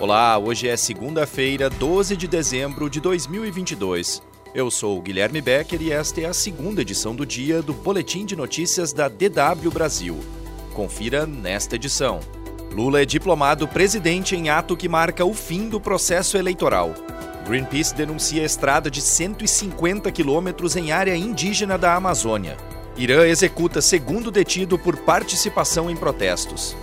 Olá, hoje é segunda-feira, 12 de dezembro de 2022. Eu sou Guilherme Becker e esta é a segunda edição do dia do Boletim de Notícias da DW Brasil. Confira nesta edição. Lula é diplomado presidente em ato que marca o fim do processo eleitoral. Greenpeace denuncia estrada de 150 quilômetros em área indígena da Amazônia. Irã executa segundo detido por participação em protestos.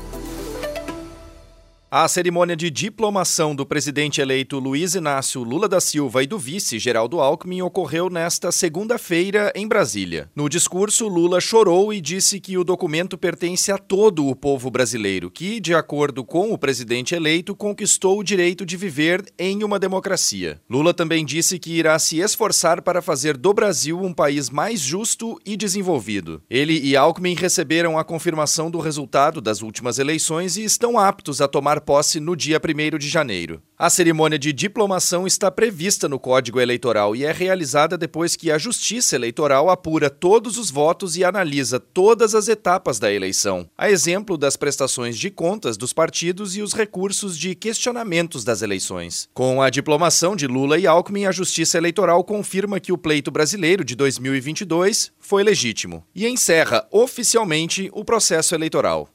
A cerimônia de diplomação do presidente eleito Luiz Inácio Lula da Silva e do vice Geraldo Alckmin ocorreu nesta segunda-feira em Brasília. No discurso, Lula chorou e disse que o documento pertence a todo o povo brasileiro, que, de acordo com o presidente eleito, conquistou o direito de viver em uma democracia. Lula também disse que irá se esforçar para fazer do Brasil um país mais justo e desenvolvido. Ele e Alckmin receberam a confirmação do resultado das últimas eleições e estão aptos a tomar posse no dia 1 de janeiro. A cerimônia de diplomação está prevista no Código Eleitoral e é realizada depois que a Justiça Eleitoral apura todos os votos e analisa todas as etapas da eleição, a exemplo das prestações de contas dos partidos e os recursos de questionamentos das eleições. Com a diplomação de Lula e Alckmin, a Justiça Eleitoral confirma que o pleito brasileiro de 2022 foi legítimo e encerra oficialmente o processo eleitoral.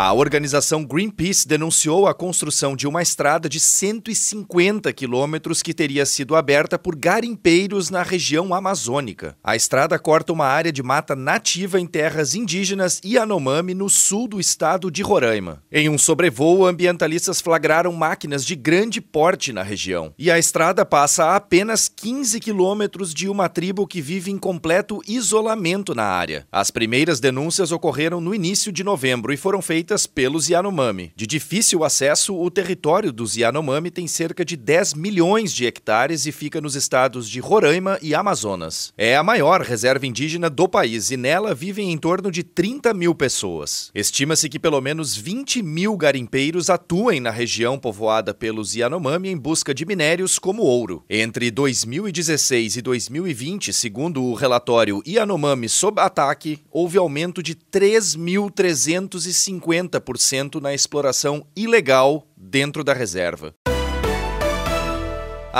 A organização Greenpeace denunciou a construção de uma estrada de 150 quilômetros que teria sido aberta por garimpeiros na região amazônica. A estrada corta uma área de mata nativa em terras indígenas Yanomami, no sul do estado de Roraima. Em um sobrevoo, ambientalistas flagraram máquinas de grande porte na região. E a estrada passa a apenas 15 quilômetros de uma tribo que vive em completo isolamento na área. As primeiras denúncias ocorreram no início de novembro e foram feitas feitas pelos Yanomami. De difícil acesso, o território dos Yanomami tem cerca de 10 milhões de hectares e fica nos estados de Roraima e Amazonas. É a maior reserva indígena do país e nela vivem em torno de 30 mil pessoas. Estima-se que pelo menos 20 mil garimpeiros atuem na região povoada pelos Yanomami em busca de minérios como ouro. Entre 2016 e 2020, segundo o relatório Yanomami sob ataque, houve aumento de 3.350 50% na exploração ilegal dentro da reserva.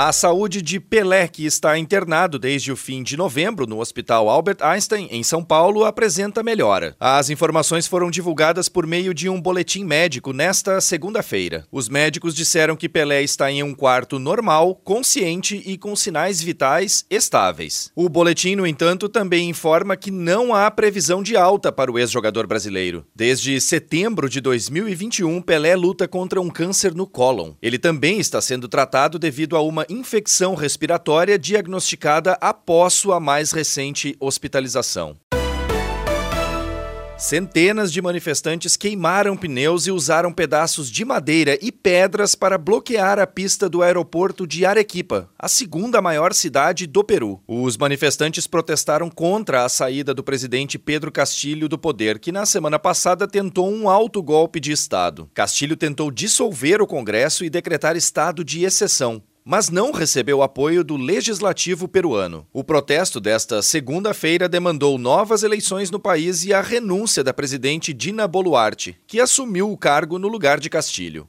A saúde de Pelé, que está internado desde o fim de novembro no Hospital Albert Einstein, em São Paulo, apresenta melhora. As informações foram divulgadas por meio de um boletim médico nesta segunda-feira. Os médicos disseram que Pelé está em um quarto normal, consciente e com sinais vitais estáveis. O boletim, no entanto, também informa que não há previsão de alta para o ex-jogador brasileiro. Desde setembro de 2021, Pelé luta contra um câncer no cólon. Ele também está sendo tratado devido a uma uma infecção respiratória diagnosticada após sua mais recente hospitalização. Centenas de manifestantes queimaram pneus e usaram pedaços de madeira e pedras para bloquear a pista do aeroporto de Arequipa, a segunda maior cidade do Peru. Os manifestantes protestaram contra a saída do presidente Pedro Castilho do poder, que na semana passada tentou um alto golpe de Estado. Castilho tentou dissolver o Congresso e decretar estado de exceção, mas não recebeu apoio do legislativo peruano. O protesto desta segunda-feira demandou novas eleições no país e a renúncia da presidente Dina Boluarte, que assumiu o cargo no lugar de Castilho.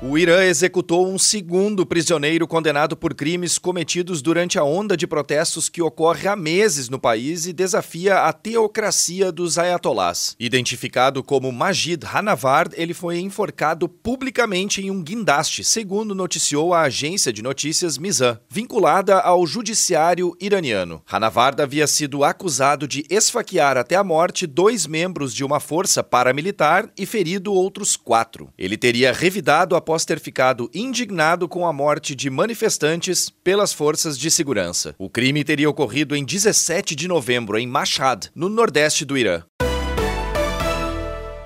O Irã executou um segundo prisioneiro condenado por crimes cometidos durante a onda de protestos que ocorre há meses no país e desafia a teocracia dos ayatolás. Identificado como Majid Hanavard, ele foi enforcado publicamente em um guindaste, segundo noticiou a agência de notícias Mizan, vinculada ao judiciário iraniano. Hanavard havia sido acusado de esfaquear até a morte dois membros de uma força paramilitar e ferido outros quatro. Ele teria revidado a após ter ficado indignado com a morte de manifestantes pelas forças de segurança. O crime teria ocorrido em 17 de novembro em Mashhad, no nordeste do Irã.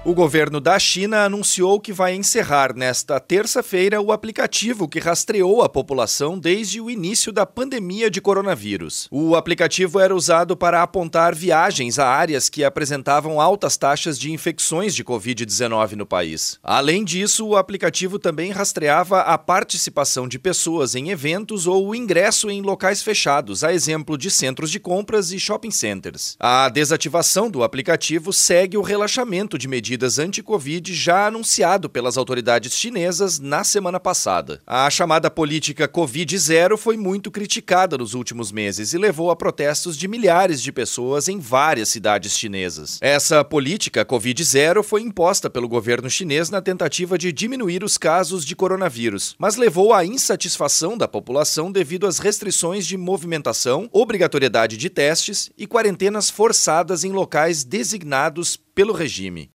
O governo da China anunciou que vai encerrar nesta terça-feira o aplicativo que rastreou a população desde o início da pandemia de coronavírus. O aplicativo era usado para apontar viagens a áreas que apresentavam altas taxas de infecções de Covid-19 no país. Além disso, o aplicativo também rastreava a participação de pessoas em eventos ou o ingresso em locais fechados, a exemplo de centros de compras e shopping centers. A desativação do aplicativo segue o relaxamento de medidas medidas anti-Covid já anunciado pelas autoridades chinesas na semana passada. A chamada política Covid zero foi muito criticada nos últimos meses e levou a protestos de milhares de pessoas em várias cidades chinesas. Essa política Covid zero foi imposta pelo governo chinês na tentativa de diminuir os casos de coronavírus, mas levou à insatisfação da população devido às restrições de movimentação, obrigatoriedade de testes e quarentenas forçadas em locais designados pelo regime.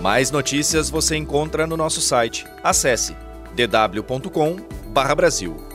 Mais notícias você encontra no nosso site. Acesse dw.com/brasil.